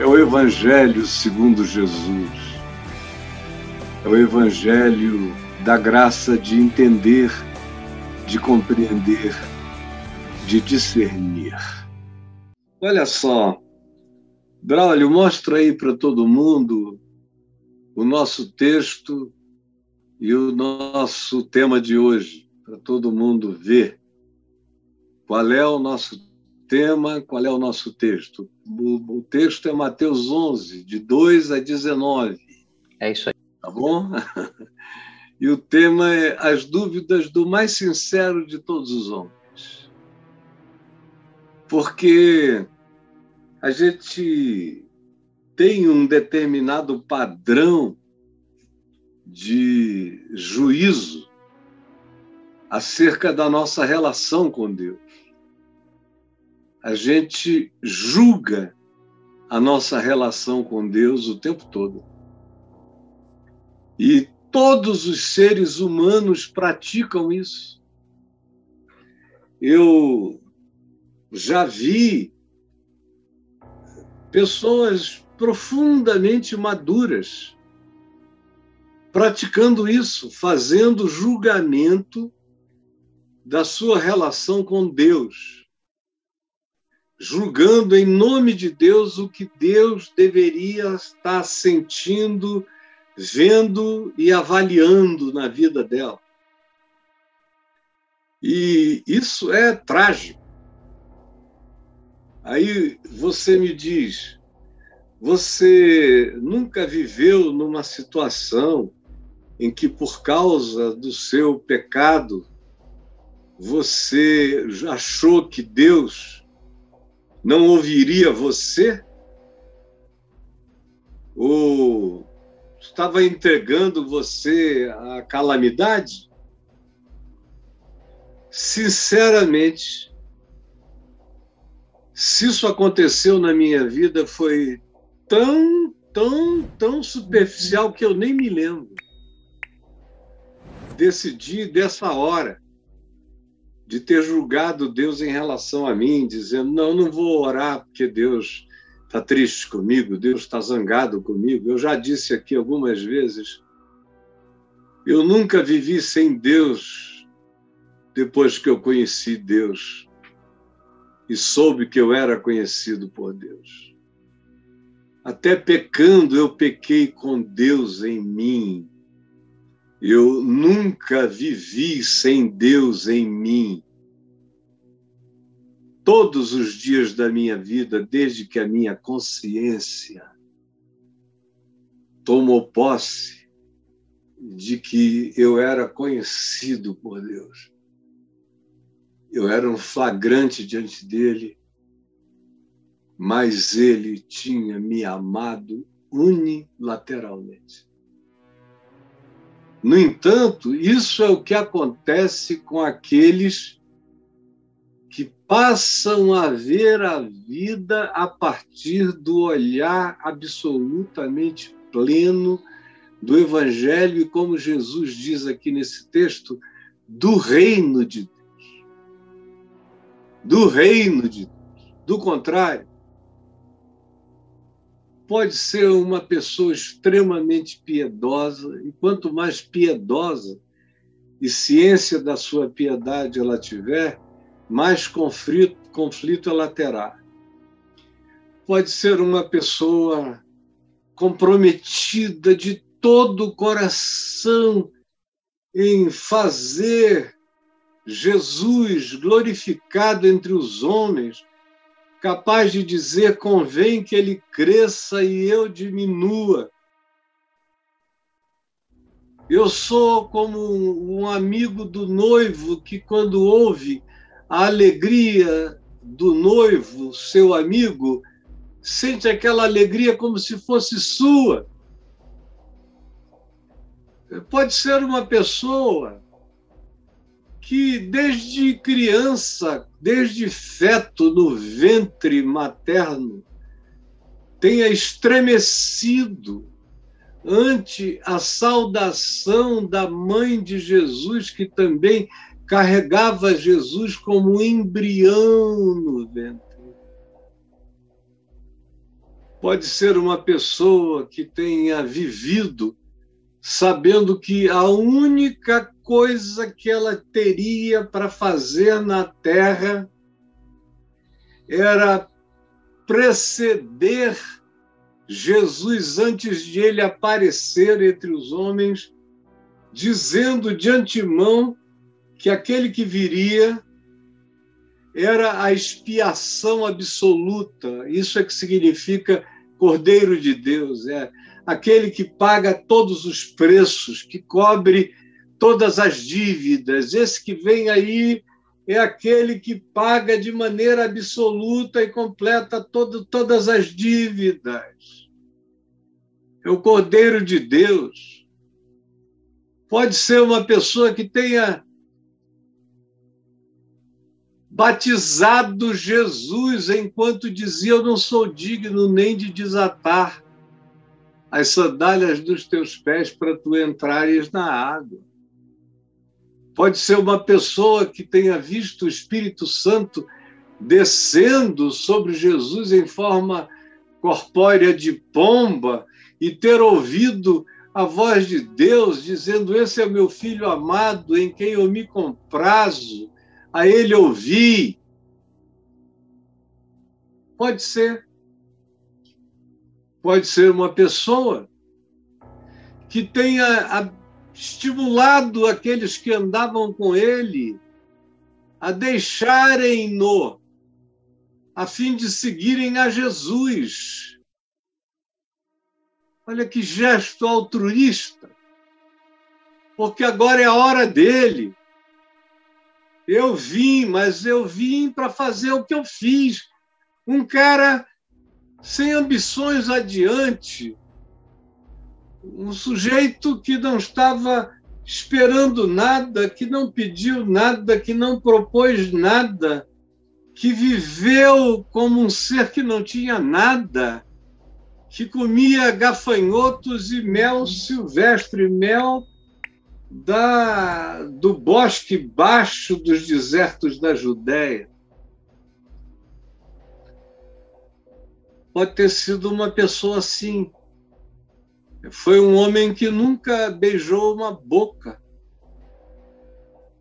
É o Evangelho segundo Jesus. É o Evangelho da graça de entender, de compreender, de discernir. Olha só, Braulio, mostra aí para todo mundo o nosso texto e o nosso tema de hoje, para todo mundo ver qual é o nosso tema, qual é o nosso texto. O, o texto é Mateus 11, de 2 a 19. É isso aí. Tá bom? E o tema é as dúvidas do mais sincero de todos os homens. Porque a gente tem um determinado padrão de juízo acerca da nossa relação com Deus. A gente julga a nossa relação com Deus o tempo todo. E todos os seres humanos praticam isso. Eu já vi pessoas profundamente maduras praticando isso, fazendo julgamento da sua relação com Deus, julgando em nome de Deus o que Deus deveria estar sentindo, vendo e avaliando na vida dela. E isso é trágico. Aí você me diz, você nunca viveu numa situação em que, por causa do seu pecado, você achou que Deus não ouviria você? Ou estava entregando você à calamidade? Sinceramente, se isso aconteceu na minha vida, foi tão, tão, tão superficial que eu nem me lembro desse dia, dessa hora, de ter julgado Deus em relação a mim, dizendo: não, não vou orar porque Deus está triste comigo, Deus está zangado comigo. Eu já disse aqui algumas vezes, eu nunca vivi sem Deus depois que eu conheci Deus e soube que eu era conhecido por Deus. Até pecando, eu pequei com Deus em mim. Eu nunca vivi sem Deus em mim. Todos os dias da minha vida, desde que a minha consciência tomou posse de que eu era conhecido por Deus eu era um flagrante diante dele, mas ele tinha me amado unilateralmente. No entanto, isso é o que acontece com aqueles que passam a ver a vida a partir do olhar absolutamente pleno do Evangelho e, como Jesus diz aqui nesse texto, do reino de Deus do reino de Deus. Do contrário, pode ser uma pessoa extremamente piedosa, e quanto mais piedosa e ciência da sua piedade ela tiver, mais conflito, conflito ela terá. Pode ser uma pessoa comprometida de todo o coração em fazer Jesus glorificado entre os homens, capaz de dizer: convém que ele cresça e eu diminua. Eu sou como um amigo do noivo que, quando ouve a alegria do noivo, seu amigo, sente aquela alegria como se fosse sua. Pode ser uma pessoa que desde criança, desde feto no ventre materno, tenha estremecido ante a saudação da mãe de Jesus, que também carregava Jesus como um embrião no ventre. Pode ser uma pessoa que tenha vivido sabendo que a única coisa que ela teria para fazer na terra era preceder Jesus antes de ele aparecer entre os homens, dizendo de antemão que aquele que viria era a expiação absoluta. Isso é que significa Cordeiro de Deus, é aquele que paga todos os preços, que cobre todas as dívidas. Esse que vem aí é aquele que paga de maneira absoluta e completa todo, todas as dívidas. É o Cordeiro de Deus. Pode ser uma pessoa que tenha batizado Jesus enquanto dizia: Eu não sou digno nem de desatar as sandálias dos teus pés para tu entrares na água. Pode ser uma pessoa que tenha visto o Espírito Santo descendo sobre Jesus em forma corpórea de pomba e ter ouvido a voz de Deus dizendo: Esse é o meu filho amado em quem eu me comprazo a ele ouvir. Pode ser. Pode ser uma pessoa que tenha estimulado aqueles que andavam com ele a deixarem-no, a fim de seguirem a Jesus. Olha que gesto altruísta, porque agora é a hora dele. Eu vim, mas eu vim para fazer o que eu fiz. Um cara sem ambições adiante, um sujeito que não estava esperando nada, que não pediu nada, que não propôs nada, que viveu como um ser que não tinha nada, que comia gafanhotos e mel silvestre, mel da, do bosque baixo dos desertos da Judéia. Pode ter sido uma pessoa assim. Foi um homem que nunca beijou uma boca,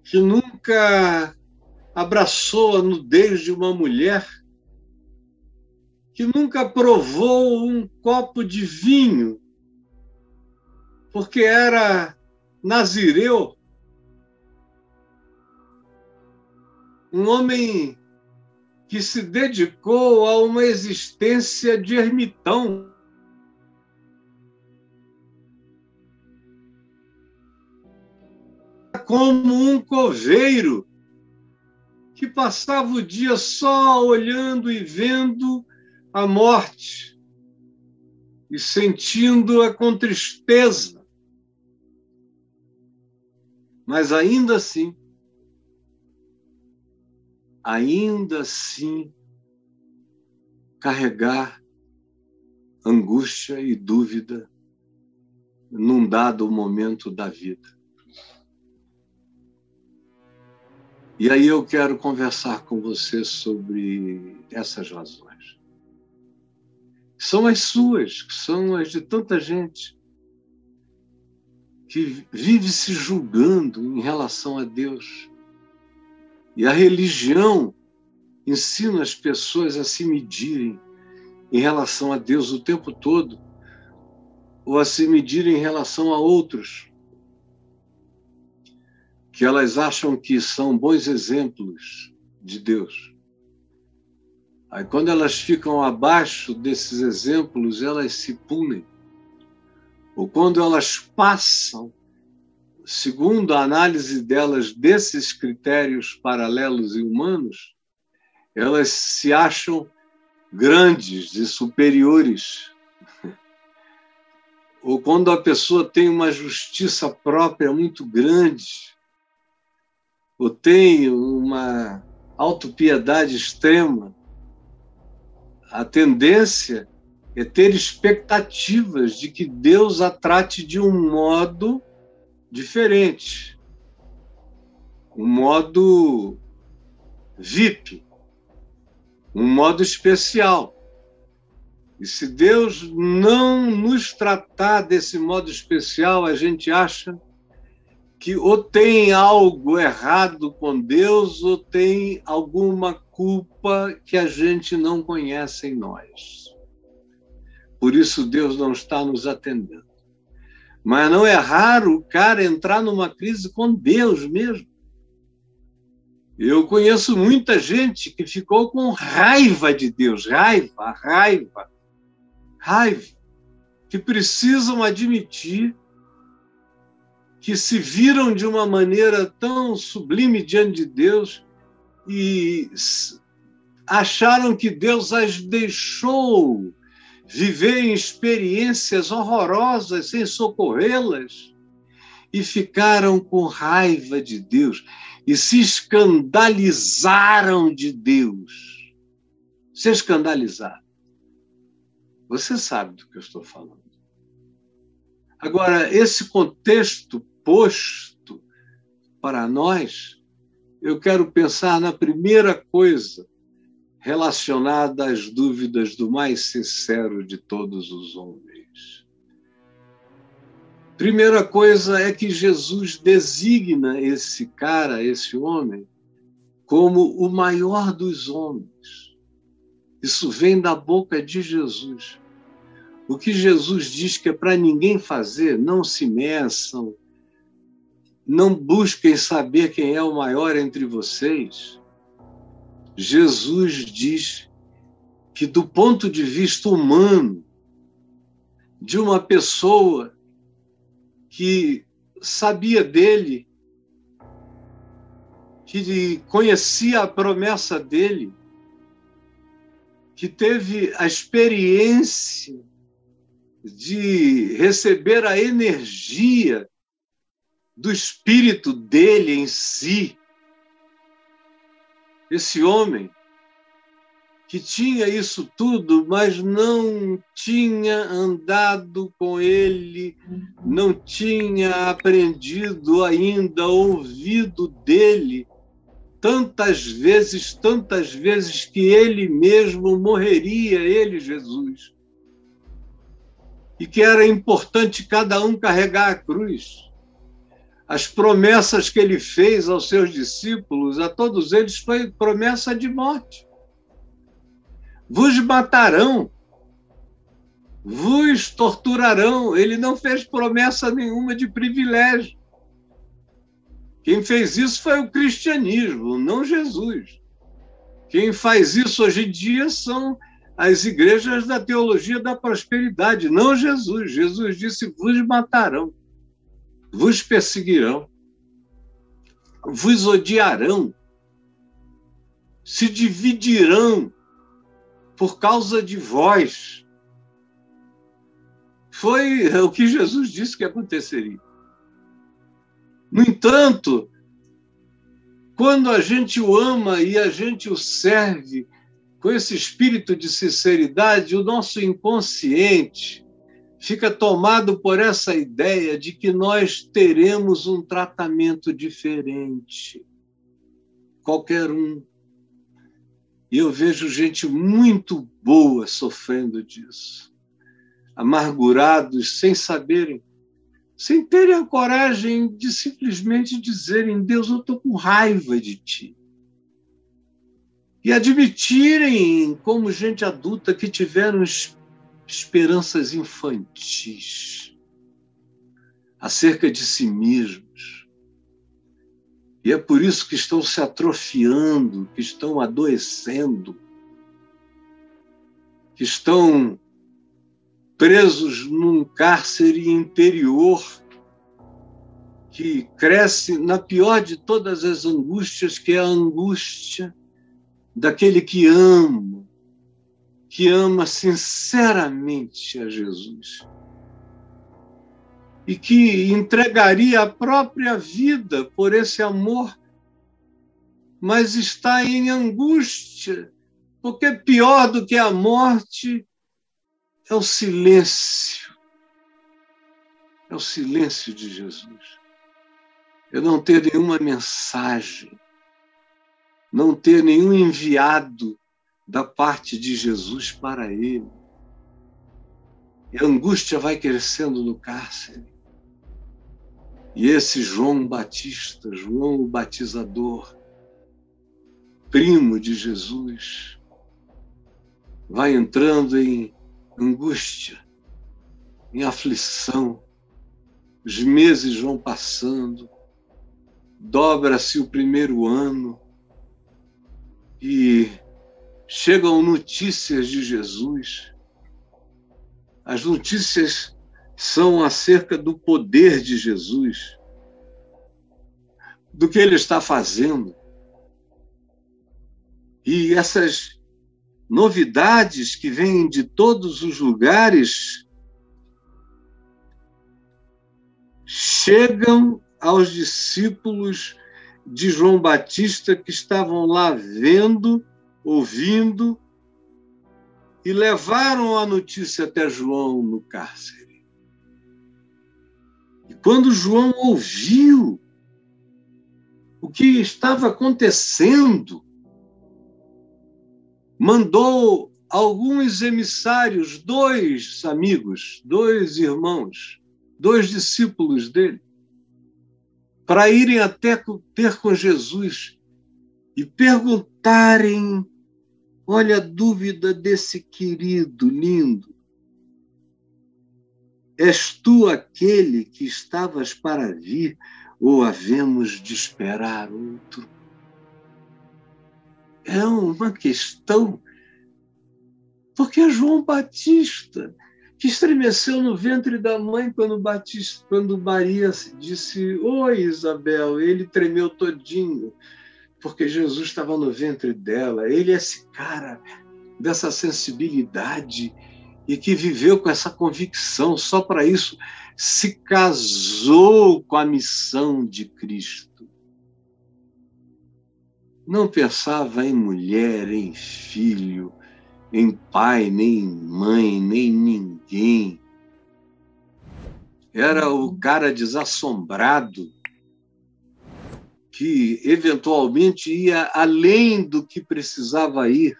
que nunca abraçou a nudez de uma mulher, que nunca provou um copo de vinho, porque era nazireu, um homem que se dedicou a uma existência de ermitão. Como um coveiro que passava o dia só olhando e vendo a morte e sentindo-a com tristeza mas ainda assim, ainda assim, carregar angústia e dúvida num dado momento da vida. E aí eu quero conversar com você sobre essas razões. São as suas, são as de tanta gente que vive se julgando em relação a Deus. E a religião ensina as pessoas a se medirem em relação a Deus o tempo todo, ou a se medirem em relação a outros, que elas acham que são bons exemplos de Deus. Aí, quando elas ficam abaixo desses exemplos, elas se punem ou quando elas passam, segundo a análise delas desses critérios paralelos e humanos, elas se acham grandes e superiores. Ou quando a pessoa tem uma justiça própria muito grande, ou tem uma autopiedade extrema, a tendência é ter expectativas de que Deus a trate de um modo diferente, um modo VIP, um modo especial. E se Deus não nos tratar desse modo especial, a gente acha que ou tem algo errado com Deus ou tem alguma culpa que a gente não conhece em nós. Por isso Deus não está nos atendendo. Mas não é raro o cara entrar numa crise com Deus mesmo. Eu conheço muita gente que ficou com raiva de Deus, raiva, raiva, raiva, que precisam admitir que se viram de uma maneira tão sublime diante de Deus e acharam que Deus as deixou viver em experiências horrorosas sem socorrê-las e ficaram com raiva de Deus e se escandalizaram de Deus. Se escandalizaram. Você sabe do que eu estou falando. Agora, esse contexto posto para nós, eu quero pensar na primeira coisa relacionada às dúvidas do mais sincero de todos os homens. Primeira coisa é que Jesus designa esse cara, esse homem, como o maior dos homens. Isso vem da boca de Jesus. O que Jesus diz que é para ninguém fazer, não se meçam, não busquem saber quem é o maior entre vocês. Jesus diz que, do ponto de vista humano, de uma pessoa que sabia dele, que conhecia a promessa dele, que teve a experiência de receber a energia do espírito dele em si. Esse homem que tinha isso tudo, mas não tinha andado com ele, não tinha aprendido ainda, ouvido dele tantas vezes, tantas vezes que ele mesmo morreria, ele, Jesus. E que era importante cada um carregar a cruz. As promessas que ele fez aos seus discípulos, a todos eles, foi promessa de morte vos matarão, vos torturarão. Ele não fez promessa nenhuma de privilégio. Quem fez isso foi o cristianismo, não Jesus. Quem faz isso hoje em dia são as igrejas da teologia da prosperidade, não Jesus. Jesus disse: vos matarão, vos perseguirão, vos odiarão, se dividirão por causa de vós. Foi o que Jesus disse que aconteceria. No entanto, quando a gente o ama e a gente o serve com esse espírito de sinceridade, o nosso inconsciente fica tomado por essa ideia de que nós teremos um tratamento diferente. Qualquer um e eu vejo gente muito boa sofrendo disso, amargurados, sem saberem, sem terem a coragem de simplesmente dizerem: Deus, eu estou com raiva de ti. E admitirem, como gente adulta, que tiveram esperanças infantis acerca de si mesmos. E é por isso que estão se atrofiando, que estão adoecendo, que estão presos num cárcere interior que cresce na pior de todas as angústias, que é a angústia daquele que ama, que ama sinceramente a Jesus e que entregaria a própria vida por esse amor, mas está em angústia, porque pior do que a morte é o silêncio. É o silêncio de Jesus. É não ter nenhuma mensagem, não ter nenhum enviado da parte de Jesus para ele. E a angústia vai crescendo no cárcere. E esse João Batista, João o Batizador, primo de Jesus, vai entrando em angústia, em aflição. Os meses vão passando, dobra-se o primeiro ano e chegam notícias de Jesus. As notícias são acerca do poder de Jesus, do que ele está fazendo. E essas novidades que vêm de todos os lugares chegam aos discípulos de João Batista que estavam lá vendo, ouvindo e levaram a notícia até João no cárcere. E quando João ouviu o que estava acontecendo, mandou alguns emissários, dois amigos, dois irmãos, dois discípulos dele, para irem até ter com Jesus e perguntarem: olha a dúvida desse querido lindo. És tu aquele que estavas para vir, ou havemos de esperar outro? É uma questão, porque é João Batista que estremeceu no ventre da mãe quando, Batista, quando Maria disse: Oi, Isabel. Ele tremeu todinho, porque Jesus estava no ventre dela. Ele é esse cara dessa sensibilidade e que viveu com essa convicção, só para isso se casou com a missão de Cristo. Não pensava em mulher, em filho, em pai, nem mãe, nem ninguém. Era o cara desassombrado que eventualmente ia além do que precisava ir,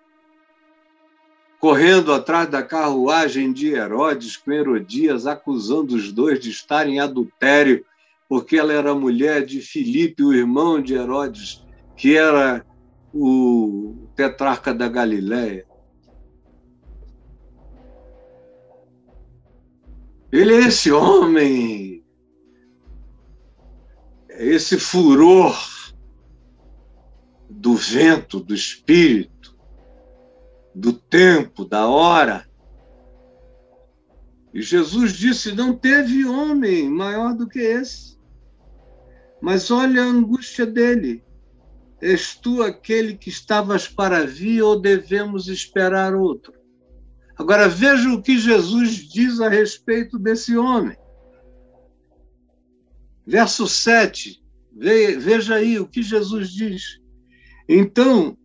correndo atrás da carruagem de Herodes com Herodias, acusando os dois de estarem em adultério, porque ela era mulher de Filipe, o irmão de Herodes, que era o tetrarca da Galiléia. Ele é esse homem, esse furor do vento, do espírito, do tempo, da hora. E Jesus disse: Não teve homem maior do que esse. Mas olha a angústia dele. És tu aquele que estavas para vir ou devemos esperar outro? Agora veja o que Jesus diz a respeito desse homem. Verso 7, veja aí o que Jesus diz. Então,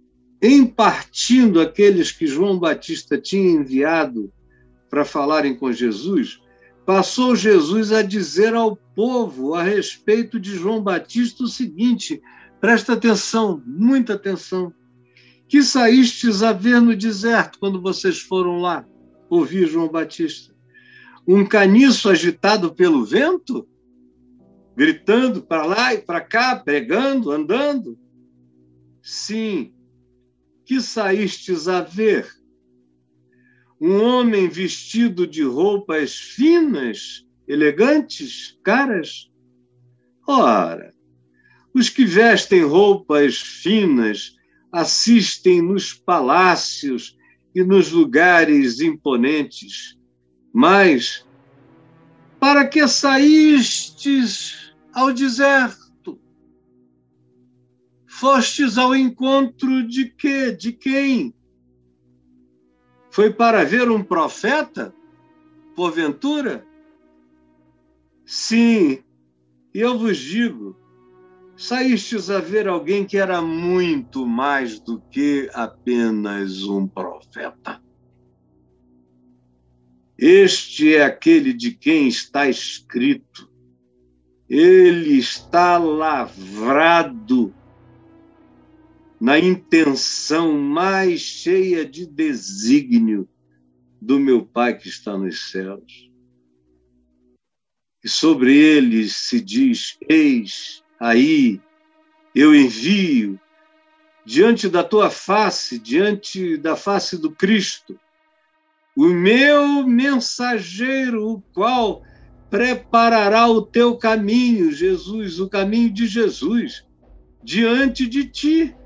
em partindo aqueles que João Batista tinha enviado para falarem com Jesus, passou Jesus a dizer ao povo a respeito de João Batista o seguinte: presta atenção, muita atenção que saístes a ver no deserto quando vocês foram lá ouvir João Batista? Um caniço agitado pelo vento? Gritando para lá e para cá, pregando, andando? Sim. Que saístes a ver? Um homem vestido de roupas finas, elegantes, caras? Ora, os que vestem roupas finas assistem nos palácios e nos lugares imponentes, mas para que saístes ao deserto? Fostes ao encontro de quê? De quem? Foi para ver um profeta? Porventura? Sim, eu vos digo, saístes a ver alguém que era muito mais do que apenas um profeta. Este é aquele de quem está escrito. Ele está lavrado na intenção mais cheia de desígnio do meu Pai que está nos céus. E sobre eles se diz: Eis aí, eu envio diante da tua face, diante da face do Cristo, o meu mensageiro, o qual preparará o teu caminho, Jesus, o caminho de Jesus, diante de ti.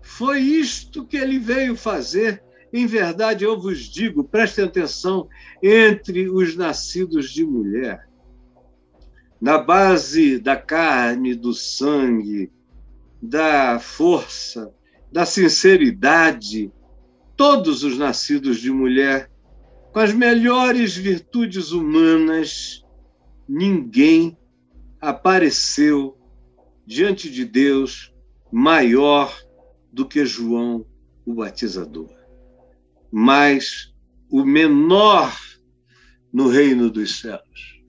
Foi isto que ele veio fazer. Em verdade, eu vos digo, prestem atenção, entre os nascidos de mulher, na base da carne, do sangue, da força, da sinceridade, todos os nascidos de mulher, com as melhores virtudes humanas, ninguém apareceu diante de Deus maior do que João o Batizador. Mas o menor no reino dos céus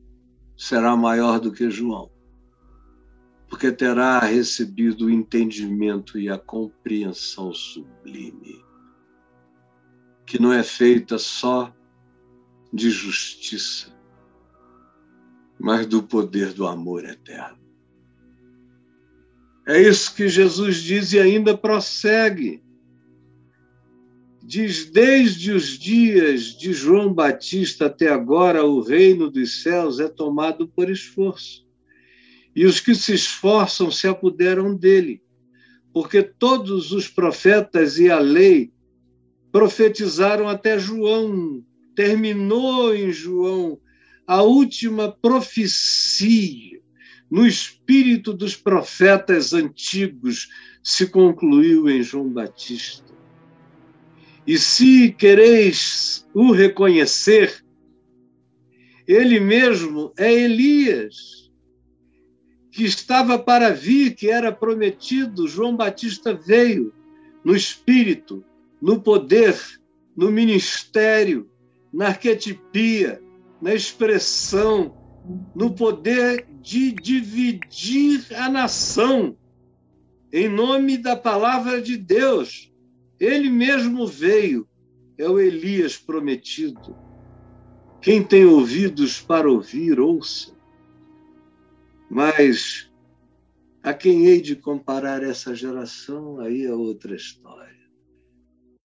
será maior do que João porque terá recebido o entendimento e a compreensão sublime, que não é feita só de justiça, mas do poder do amor eterno. É isso que Jesus diz e ainda prossegue. Diz: desde os dias de João Batista até agora, o reino dos céus é tomado por esforço e os que se esforçam se apoderam dele, porque todos os profetas e a lei profetizaram até João, terminou em João a última profecia. No espírito dos profetas antigos se concluiu em João Batista. E se quereis o reconhecer, ele mesmo é Elias que estava para vir, que era prometido, João Batista veio no espírito, no poder, no ministério, na arquetipia, na expressão, no poder de dividir a nação em nome da palavra de Deus. Ele mesmo veio, é o Elias prometido. Quem tem ouvidos para ouvir, ouça. Mas a quem hei de comparar essa geração, aí é outra história.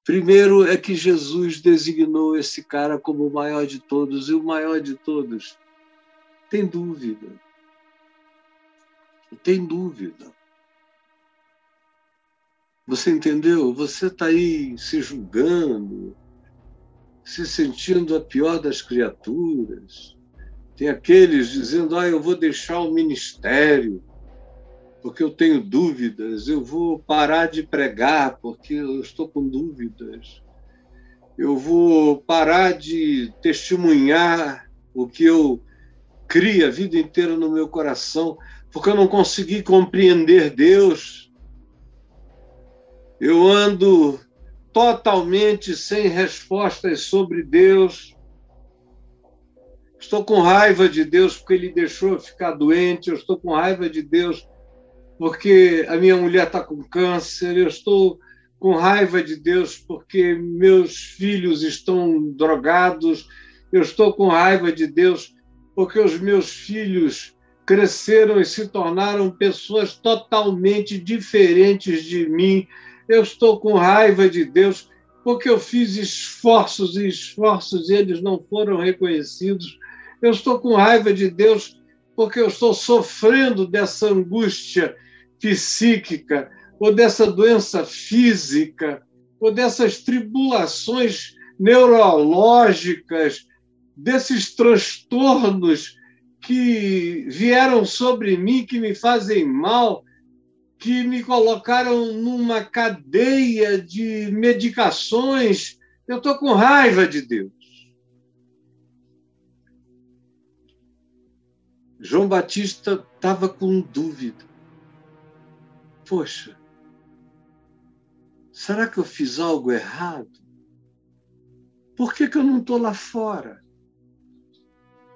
Primeiro é que Jesus designou esse cara como o maior de todos, e o maior de todos tem dúvida. Tem dúvida. Você entendeu? Você está aí se julgando, se sentindo a pior das criaturas, tem aqueles dizendo: ah, eu vou deixar o ministério porque eu tenho dúvidas, eu vou parar de pregar porque eu estou com dúvidas, eu vou parar de testemunhar o que eu cria a vida inteira no meu coração porque eu não consegui compreender Deus. Eu ando totalmente sem respostas sobre Deus. Estou com raiva de Deus porque ele deixou eu ficar doente. Eu estou com raiva de Deus porque a minha mulher está com câncer. Eu estou com raiva de Deus porque meus filhos estão drogados. Eu estou com raiva de Deus porque os meus filhos cresceram e se tornaram pessoas totalmente diferentes de mim. Eu estou com raiva de Deus porque eu fiz esforços e esforços e eles não foram reconhecidos. Eu estou com raiva de Deus porque eu estou sofrendo dessa angústia psíquica, ou dessa doença física, ou dessas tribulações neurológicas, desses transtornos que vieram sobre mim, que me fazem mal, que me colocaram numa cadeia de medicações. Eu estou com raiva de Deus. João Batista estava com dúvida. Poxa, será que eu fiz algo errado? Por que, que eu não estou lá fora?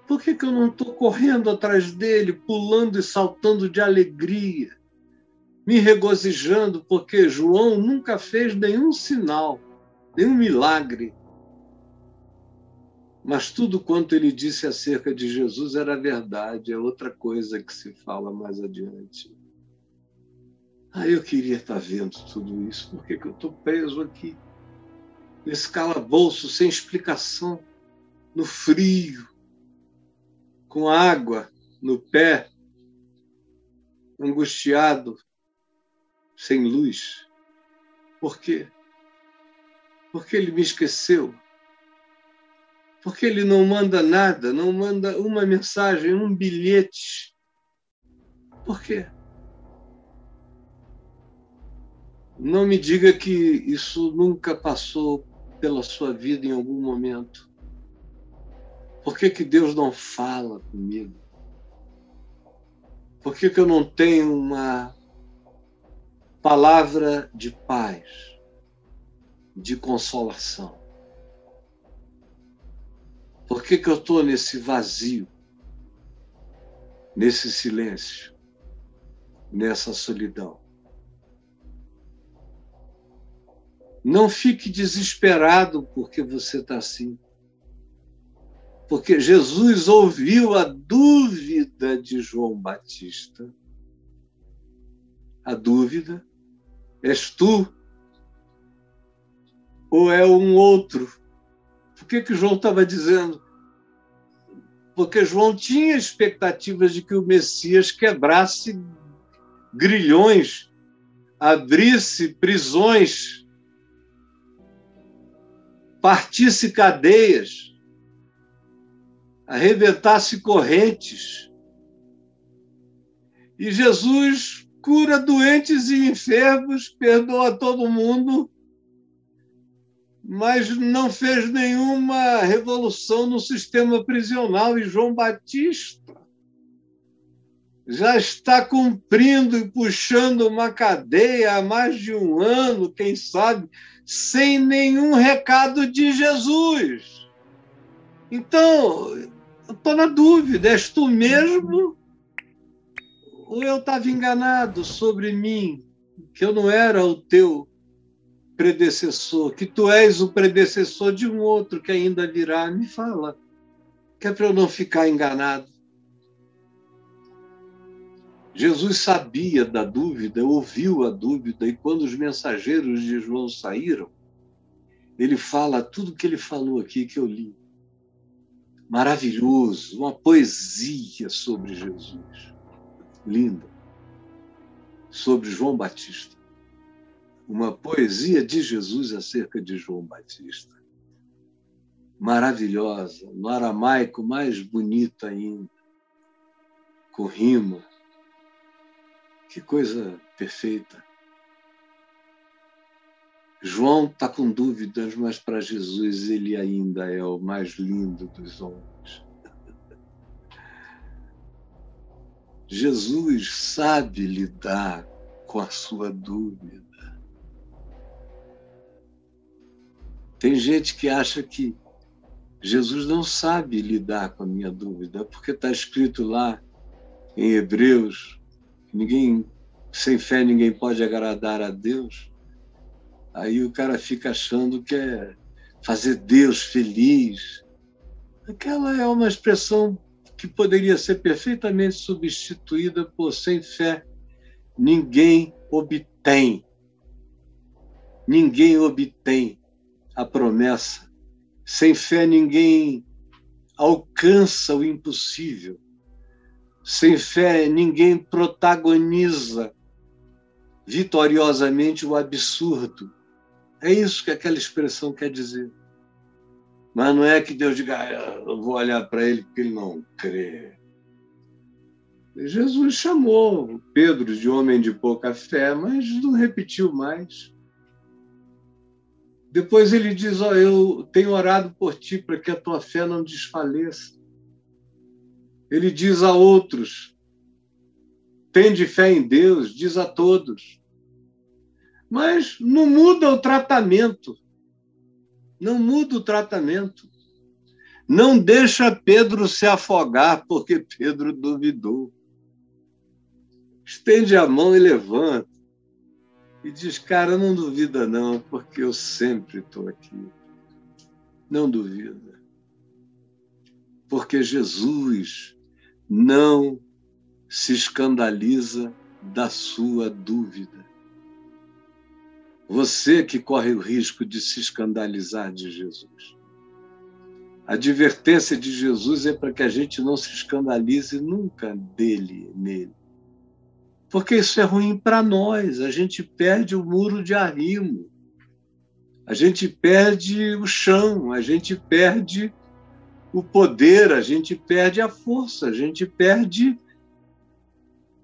Por que, que eu não estou correndo atrás dele, pulando e saltando de alegria, me regozijando, porque João nunca fez nenhum sinal, nenhum milagre. Mas tudo quanto ele disse acerca de Jesus era verdade, é outra coisa que se fala mais adiante. Ah, eu queria estar vendo tudo isso, por que, que eu estou preso aqui? Nesse calabouço, sem explicação, no frio, com água no pé, angustiado, sem luz. Por quê? Porque ele me esqueceu. Porque ele não manda nada, não manda uma mensagem, um bilhete. Por quê? Não me diga que isso nunca passou pela sua vida em algum momento. Por que, que Deus não fala comigo? Por que, que eu não tenho uma palavra de paz, de consolação? Por que, que eu estou nesse vazio, nesse silêncio, nessa solidão? Não fique desesperado porque você está assim. Porque Jesus ouviu a dúvida de João Batista. A dúvida: és tu ou é um outro? Por que, que João estava dizendo? Porque João tinha expectativas de que o Messias quebrasse grilhões, abrisse prisões, partisse cadeias arrebentasse correntes. E Jesus cura doentes e enfermos, perdoa todo mundo, mas não fez nenhuma revolução no sistema prisional. E João Batista já está cumprindo e puxando uma cadeia há mais de um ano, quem sabe, sem nenhum recado de Jesus. Então, estou na dúvida: és tu mesmo? Ou eu estava enganado sobre mim, que eu não era o teu predecessor, que tu és o predecessor de um outro que ainda virá? Me fala, que é para eu não ficar enganado. Jesus sabia da dúvida, ouviu a dúvida, e quando os mensageiros de João saíram, ele fala tudo que ele falou aqui que eu li maravilhoso, uma poesia sobre Jesus, linda, sobre João Batista. Uma poesia de Jesus acerca de João Batista. Maravilhosa, no aramaico mais bonito ainda, com rima. Que coisa perfeita. João está com dúvidas, mas para Jesus ele ainda é o mais lindo dos homens. Jesus sabe lidar com a sua dúvida. Tem gente que acha que Jesus não sabe lidar com a minha dúvida, porque está escrito lá em Hebreus, ninguém sem fé ninguém pode agradar a Deus. Aí o cara fica achando que é fazer Deus feliz. Aquela é uma expressão que poderia ser perfeitamente substituída por sem fé ninguém obtém. Ninguém obtém a promessa. Sem fé ninguém alcança o impossível. Sem fé ninguém protagoniza vitoriosamente o absurdo. É isso que aquela expressão quer dizer. Mas não é que Deus diga, ah, eu vou olhar para ele porque ele não crê. Jesus chamou Pedro de homem de pouca fé, mas não repetiu mais. Depois ele diz: oh, Eu tenho orado por ti para que a tua fé não desfaleça. Ele diz a outros: Tende fé em Deus, diz a todos mas não muda o tratamento. Não muda o tratamento. Não deixa Pedro se afogar, porque Pedro duvidou. Estende a mão e levanta. E diz: Cara, não duvida, não, porque eu sempre estou aqui. Não duvida. porque Jesus não se escandaliza da sua dúvida. Você que corre o risco de se escandalizar de Jesus. A advertência de Jesus é para que a gente não se escandalize nunca dele, nele. Porque isso é ruim para nós, a gente perde o muro de arrimo, a gente perde o chão, a gente perde o poder, a gente perde a força, a gente perde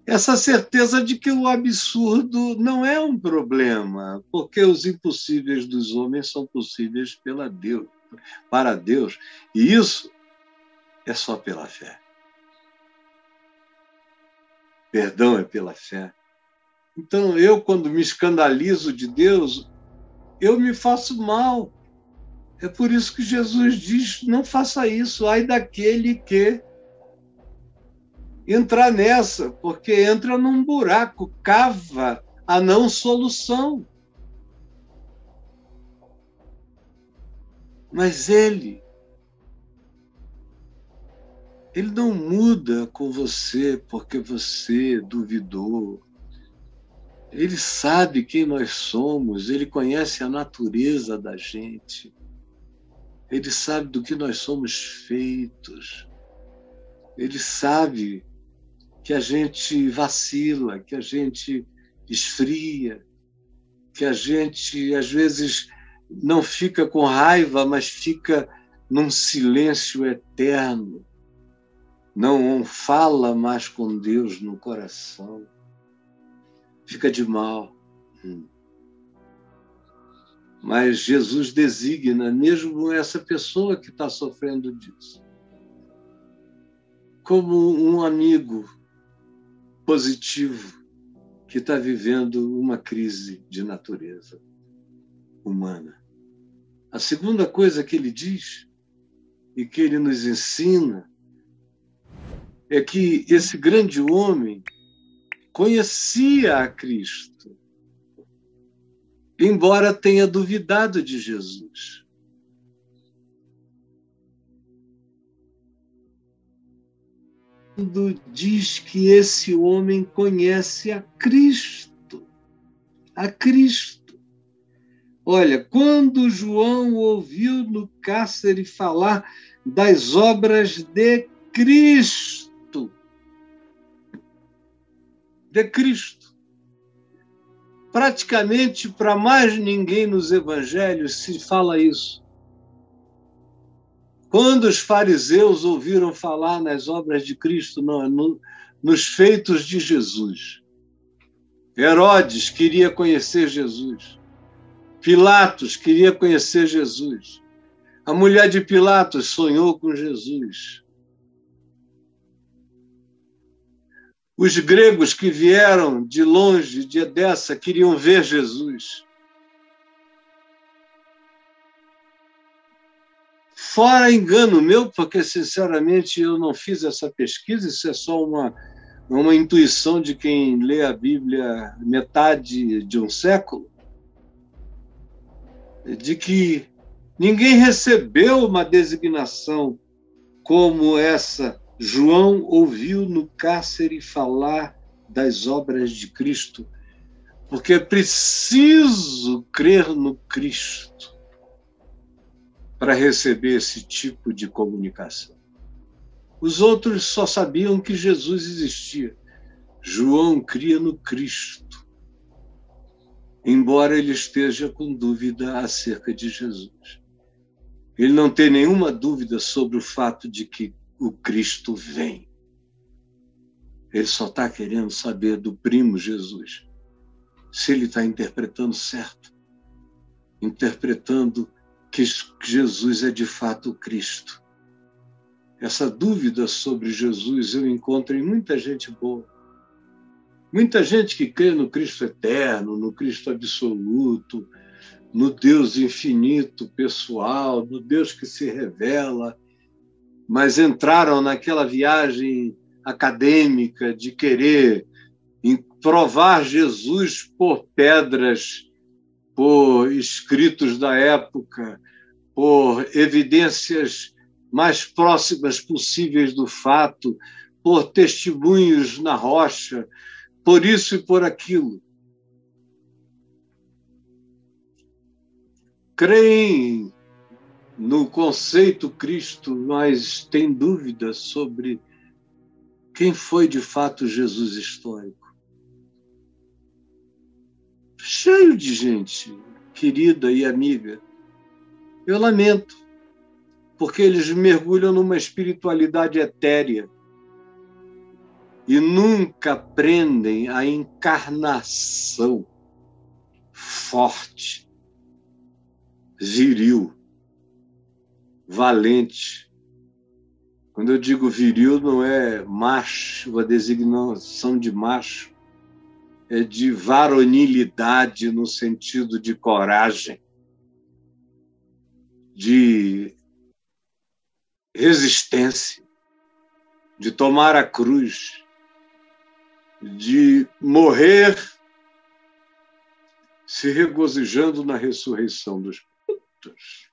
essa certeza de que o absurdo não é um problema, porque os impossíveis dos homens são possíveis pela Deus para Deus. E isso é só pela fé. Perdão é pela fé. Então, eu, quando me escandalizo de Deus, eu me faço mal. É por isso que Jesus diz: não faça isso, ai daquele que entrar nessa, porque entra num buraco, cava a não solução. Mas ele, ele não muda com você porque você duvidou. Ele sabe quem nós somos, ele conhece a natureza da gente. Ele sabe do que nós somos feitos. Ele sabe que a gente vacila, que a gente esfria, que a gente às vezes não fica com raiva, mas fica num silêncio eterno. Não fala mais com Deus no coração. Fica de mal. Hum. Mas Jesus designa mesmo essa pessoa que está sofrendo disso como um amigo positivo que está vivendo uma crise de natureza humana. A segunda coisa que ele diz e que ele nos ensina é que esse grande homem conhecia a Cristo, embora tenha duvidado de Jesus. Quando diz que esse homem conhece a Cristo, a Cristo. Olha, quando João ouviu no cárcere falar das obras de Cristo, de Cristo, praticamente para mais ninguém nos evangelhos se fala isso. Quando os fariseus ouviram falar nas obras de Cristo, não, no, nos feitos de Jesus, Herodes queria conhecer Jesus. Pilatos queria conhecer Jesus. A mulher de Pilatos sonhou com Jesus. Os gregos que vieram de longe, de Edessa, queriam ver Jesus. Fora engano meu, porque sinceramente eu não fiz essa pesquisa, isso é só uma, uma intuição de quem lê a Bíblia metade de um século de que ninguém recebeu uma designação como essa. João ouviu no cárcere falar das obras de Cristo, porque é preciso crer no Cristo para receber esse tipo de comunicação. Os outros só sabiam que Jesus existia. João cria no Cristo embora ele esteja com dúvida acerca de Jesus. Ele não tem nenhuma dúvida sobre o fato de que o Cristo vem. Ele só está querendo saber do primo Jesus, se ele está interpretando certo, interpretando que Jesus é de fato o Cristo. Essa dúvida sobre Jesus eu encontro em muita gente boa Muita gente que crê no Cristo eterno, no Cristo absoluto, no Deus infinito, pessoal, no Deus que se revela, mas entraram naquela viagem acadêmica de querer provar Jesus por pedras, por escritos da época, por evidências mais próximas possíveis do fato, por testemunhos na rocha, por isso e por aquilo. Creem no conceito Cristo, mas têm dúvidas sobre quem foi de fato Jesus histórico. Cheio de gente querida e amiga. Eu lamento, porque eles mergulham numa espiritualidade etérea e nunca aprendem a encarnação forte, viril, valente. Quando eu digo viril, não é macho, a designação de macho, é de varonilidade no sentido de coragem, de resistência, de tomar a cruz, de morrer se regozijando na ressurreição dos putos.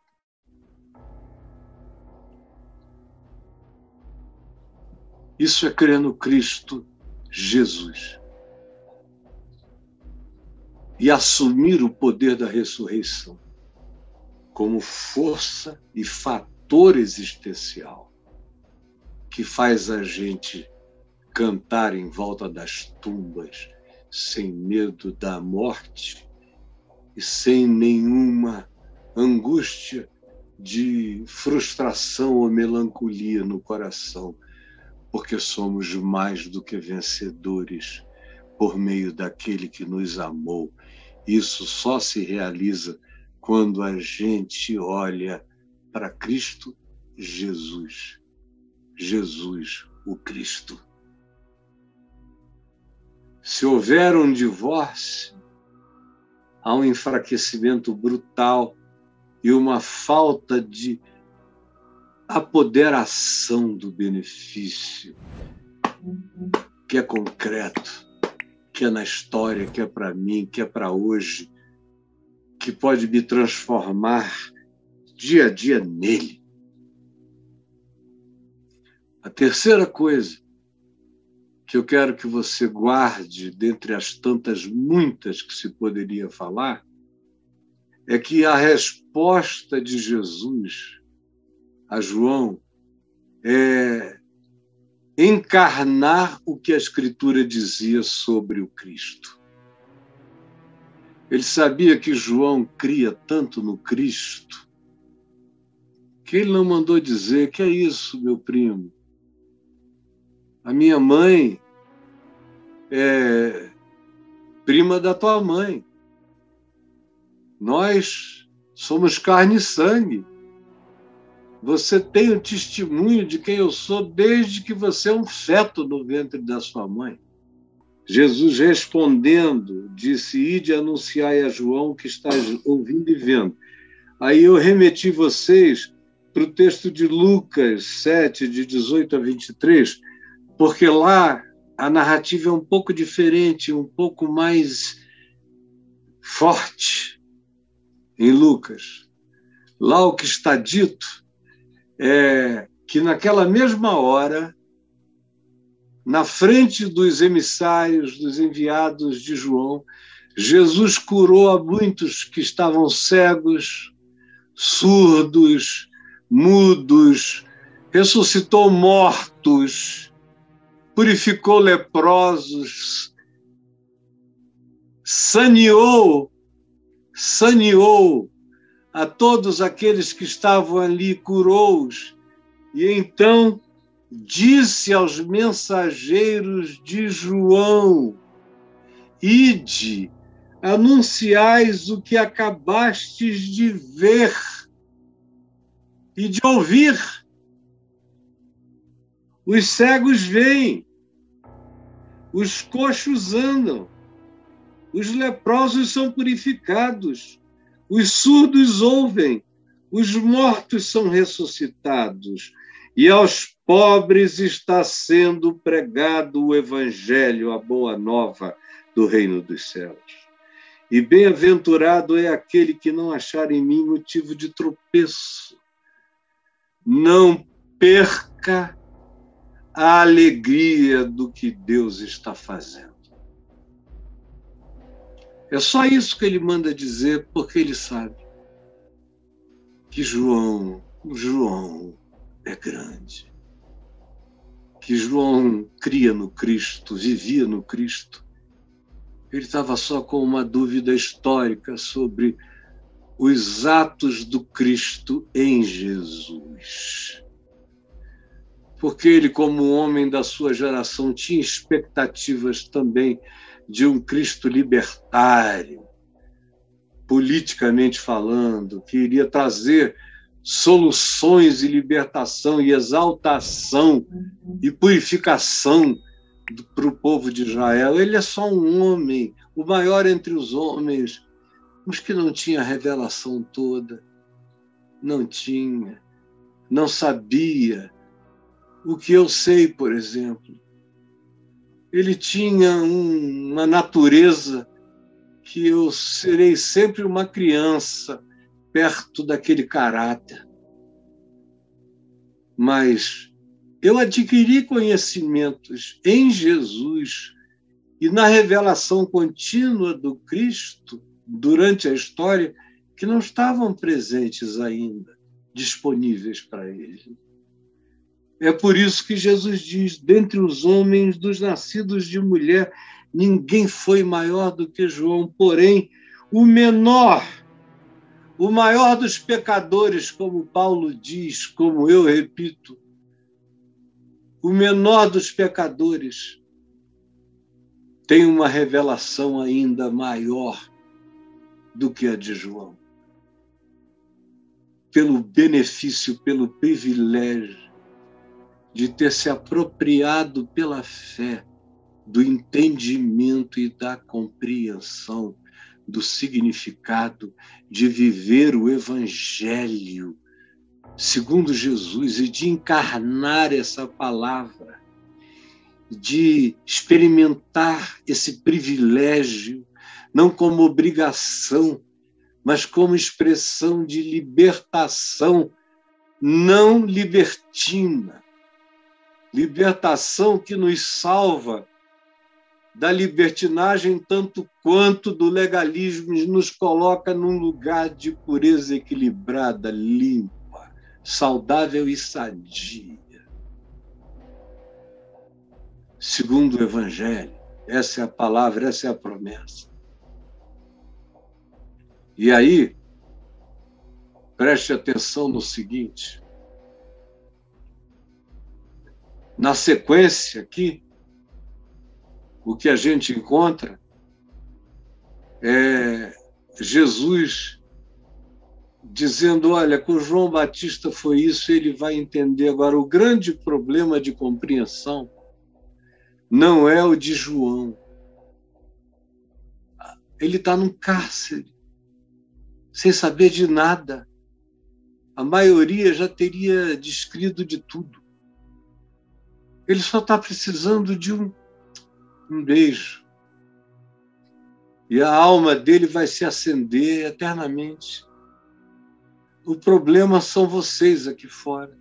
Isso é crer no Cristo Jesus. E assumir o poder da ressurreição como força e fator existencial que faz a gente cantar em volta das tumbas sem medo da morte e sem nenhuma angústia de frustração ou melancolia no coração, porque somos mais do que vencedores por meio daquele que nos amou. Isso só se realiza quando a gente olha para Cristo Jesus. Jesus, o Cristo. Se houver um divórcio, há um enfraquecimento brutal e uma falta de apoderação do benefício, que é concreto que é na história, que é para mim, que é para hoje, que pode me transformar dia a dia nele. A terceira coisa que eu quero que você guarde dentre as tantas muitas que se poderia falar é que a resposta de Jesus a João é encarnar o que a Escritura dizia sobre o Cristo. Ele sabia que João cria tanto no Cristo que ele não mandou dizer: Que é isso, meu primo? A minha mãe é prima da tua mãe. Nós somos carne e sangue. Você tem o testemunho de quem eu sou desde que você é um feto no ventre da sua mãe. Jesus respondendo, disse: Ide anunciai a João que está ouvindo e vendo. Aí eu remeti vocês para o texto de Lucas 7, de 18 a 23, porque lá a narrativa é um pouco diferente, um pouco mais forte em Lucas. Lá o que está dito é que naquela mesma hora, na frente dos emissários, dos enviados de João, Jesus curou a muitos que estavam cegos, surdos, mudos, ressuscitou mortos, purificou leprosos, saneou, saneou a todos aqueles que estavam ali, curou-os. E então disse aos mensageiros de João: Ide, anunciais o que acabastes de ver e de ouvir. Os cegos veem, os coxos andam, os leprosos são purificados, os surdos ouvem, os mortos são ressuscitados, e aos pobres está sendo pregado o evangelho, a boa nova do reino dos céus. E bem-aventurado é aquele que não achar em mim motivo de tropeço. não perca a alegria do que Deus está fazendo. É só isso que ele manda dizer, porque ele sabe que João, João é grande. Que João cria no Cristo, vivia no Cristo. Ele estava só com uma dúvida histórica sobre os atos do Cristo em Jesus. Porque ele, como homem da sua geração, tinha expectativas também de um Cristo libertário, politicamente falando, que iria trazer soluções e libertação e exaltação e purificação para o povo de Israel. Ele é só um homem, o maior entre os homens, mas que não tinha a revelação toda. Não tinha. Não sabia o que eu sei, por exemplo. Ele tinha um, uma natureza que eu serei sempre uma criança perto daquele caráter. Mas eu adquiri conhecimentos em Jesus e na revelação contínua do Cristo durante a história que não estavam presentes ainda, disponíveis para ele. É por isso que Jesus diz: dentre os homens dos nascidos de mulher, ninguém foi maior do que João, porém, o menor, o maior dos pecadores, como Paulo diz, como eu repito, o menor dos pecadores tem uma revelação ainda maior do que a de João. Pelo benefício, pelo privilégio de ter se apropriado pela fé do entendimento e da compreensão do significado de viver o Evangelho segundo Jesus e de encarnar essa palavra, de experimentar esse privilégio não como obrigação, mas como expressão de libertação não libertina. Libertação que nos salva da libertinagem tanto quanto do legalismo nos coloca num lugar de pureza equilibrada, limpa, saudável e sadia. Segundo o Evangelho, essa é a palavra, essa é a promessa. E aí, preste atenção no seguinte. Na sequência aqui, o que a gente encontra é Jesus dizendo: olha, com João Batista foi isso, ele vai entender. Agora, o grande problema de compreensão não é o de João. Ele está num cárcere sem saber de nada. A maioria já teria descrito de tudo. Ele só está precisando de um, um beijo. E a alma dele vai se acender eternamente. O problema são vocês aqui fora.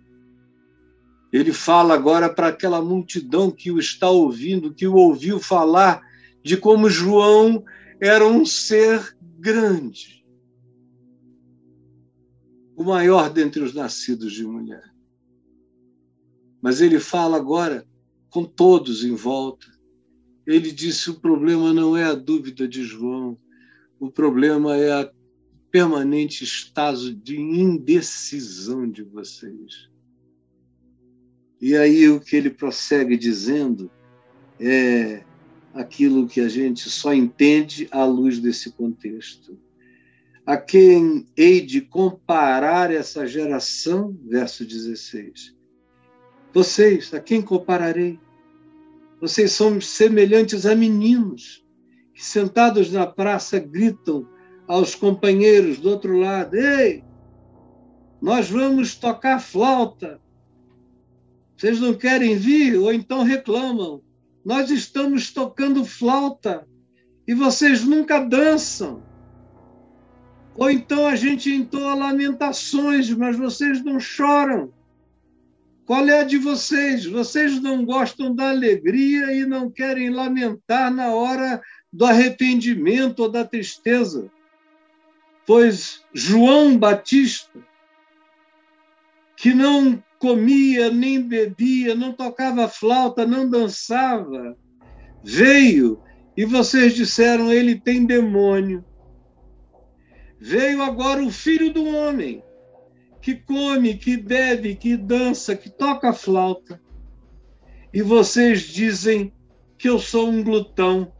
Ele fala agora para aquela multidão que o está ouvindo, que o ouviu falar de como João era um ser grande o maior dentre os nascidos de mulher. Mas ele fala agora com todos em volta. Ele disse: o problema não é a dúvida de João, o problema é a permanente estado de indecisão de vocês. E aí o que ele prossegue dizendo é aquilo que a gente só entende à luz desse contexto. A quem hei de comparar essa geração? Verso 16. Vocês, a quem compararei? Vocês são semelhantes a meninos que, sentados na praça, gritam aos companheiros do outro lado: Ei, nós vamos tocar flauta. Vocês não querem vir? Ou então reclamam: Nós estamos tocando flauta e vocês nunca dançam. Ou então a gente entoa lamentações, mas vocês não choram. Qual é a de vocês? Vocês não gostam da alegria e não querem lamentar na hora do arrependimento ou da tristeza. Pois João Batista, que não comia nem bebia, não tocava flauta, não dançava, veio e vocês disseram: ele tem demônio. Veio agora o filho do homem, que come, que bebe, que dança, que toca flauta. E vocês dizem que eu sou um glutão,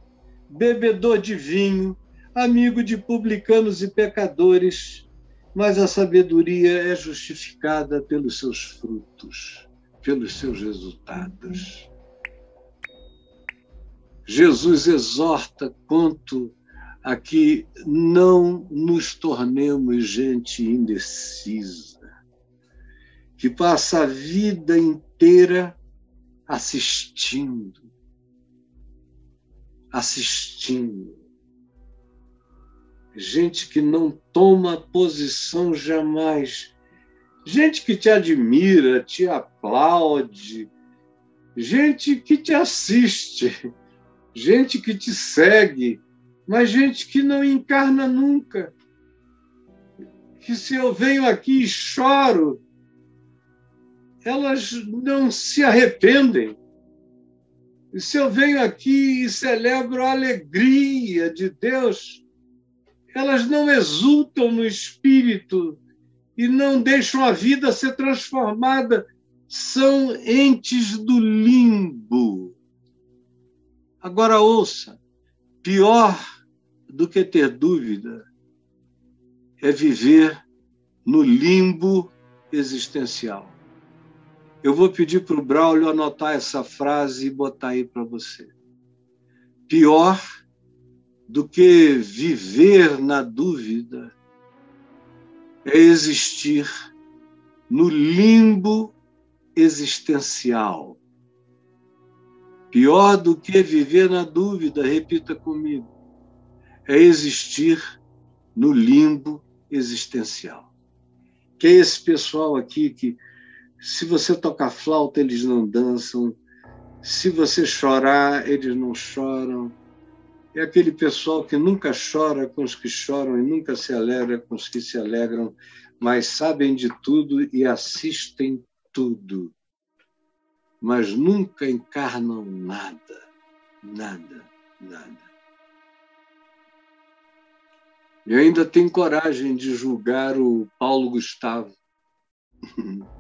bebedor de vinho, amigo de publicanos e pecadores, mas a sabedoria é justificada pelos seus frutos, pelos seus resultados. Jesus exorta quanto a que não nos tornemos gente indecisa que passa a vida inteira assistindo, assistindo. Gente que não toma posição jamais. Gente que te admira, te aplaude, gente que te assiste, gente que te segue, mas gente que não encarna nunca. Que se eu venho aqui e choro, elas não se arrependem. E se eu venho aqui e celebro a alegria de Deus, elas não exultam no espírito e não deixam a vida ser transformada, são entes do limbo. Agora ouça: pior do que ter dúvida é viver no limbo existencial. Eu vou pedir para o Braulio anotar essa frase e botar aí para você. Pior do que viver na dúvida é existir no limbo existencial. Pior do que viver na dúvida, repita comigo, é existir no limbo existencial. Que é esse pessoal aqui que se você tocar flauta, eles não dançam. Se você chorar, eles não choram. É aquele pessoal que nunca chora com os que choram e nunca se alegra com os que se alegram, mas sabem de tudo e assistem tudo, mas nunca encarnam nada, nada, nada. E ainda tem coragem de julgar o Paulo Gustavo.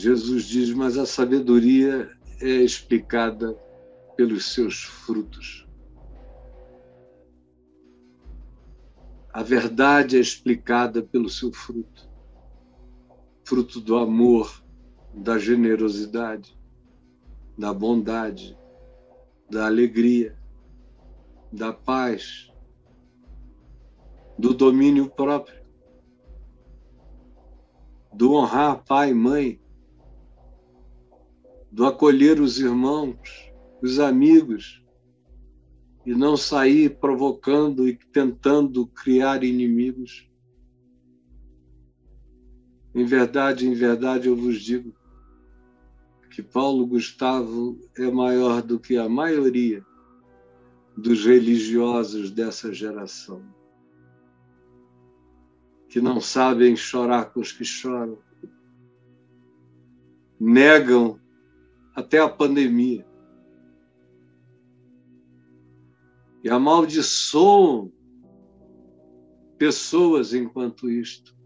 Jesus diz: Mas a sabedoria é explicada pelos seus frutos. A verdade é explicada pelo seu fruto fruto do amor, da generosidade, da bondade, da alegria, da paz, do domínio próprio, do honrar pai e mãe, do acolher os irmãos, os amigos, e não sair provocando e tentando criar inimigos. Em verdade, em verdade, eu vos digo que Paulo Gustavo é maior do que a maioria dos religiosos dessa geração, que não sabem chorar com os que choram, negam até a pandemia. E amaldiçoam pessoas enquanto isto.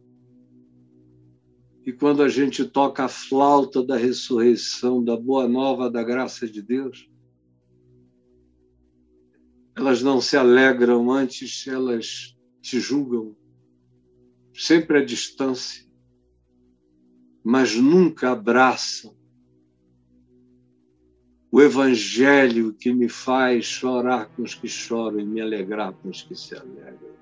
E quando a gente toca a flauta da ressurreição, da boa nova da graça de Deus, elas não se alegram antes, elas te julgam, sempre à distância, mas nunca abraçam o evangelho que me faz chorar com os que choram e me alegrar com os que se alegram.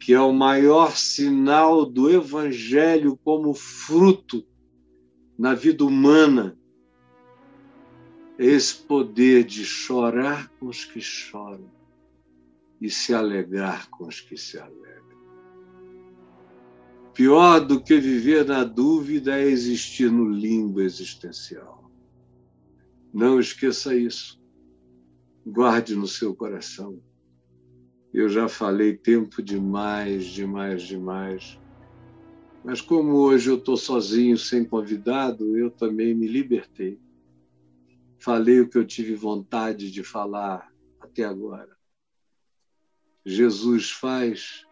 Que é o maior sinal do evangelho como fruto na vida humana. É esse poder de chorar com os que choram e se alegrar com os que se alegram. Pior do que viver na dúvida é existir no limbo existencial. Não esqueça isso. Guarde no seu coração. Eu já falei tempo demais, demais, demais. Mas como hoje eu estou sozinho, sem convidado, eu também me libertei. Falei o que eu tive vontade de falar até agora. Jesus faz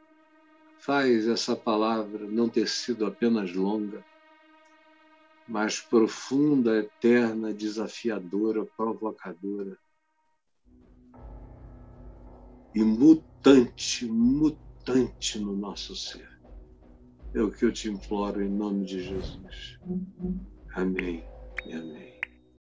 faz essa palavra não ter sido apenas longa, mas profunda, eterna, desafiadora, provocadora e mutante, mutante no nosso ser. É o que eu te imploro em nome de Jesus. Amém e amém.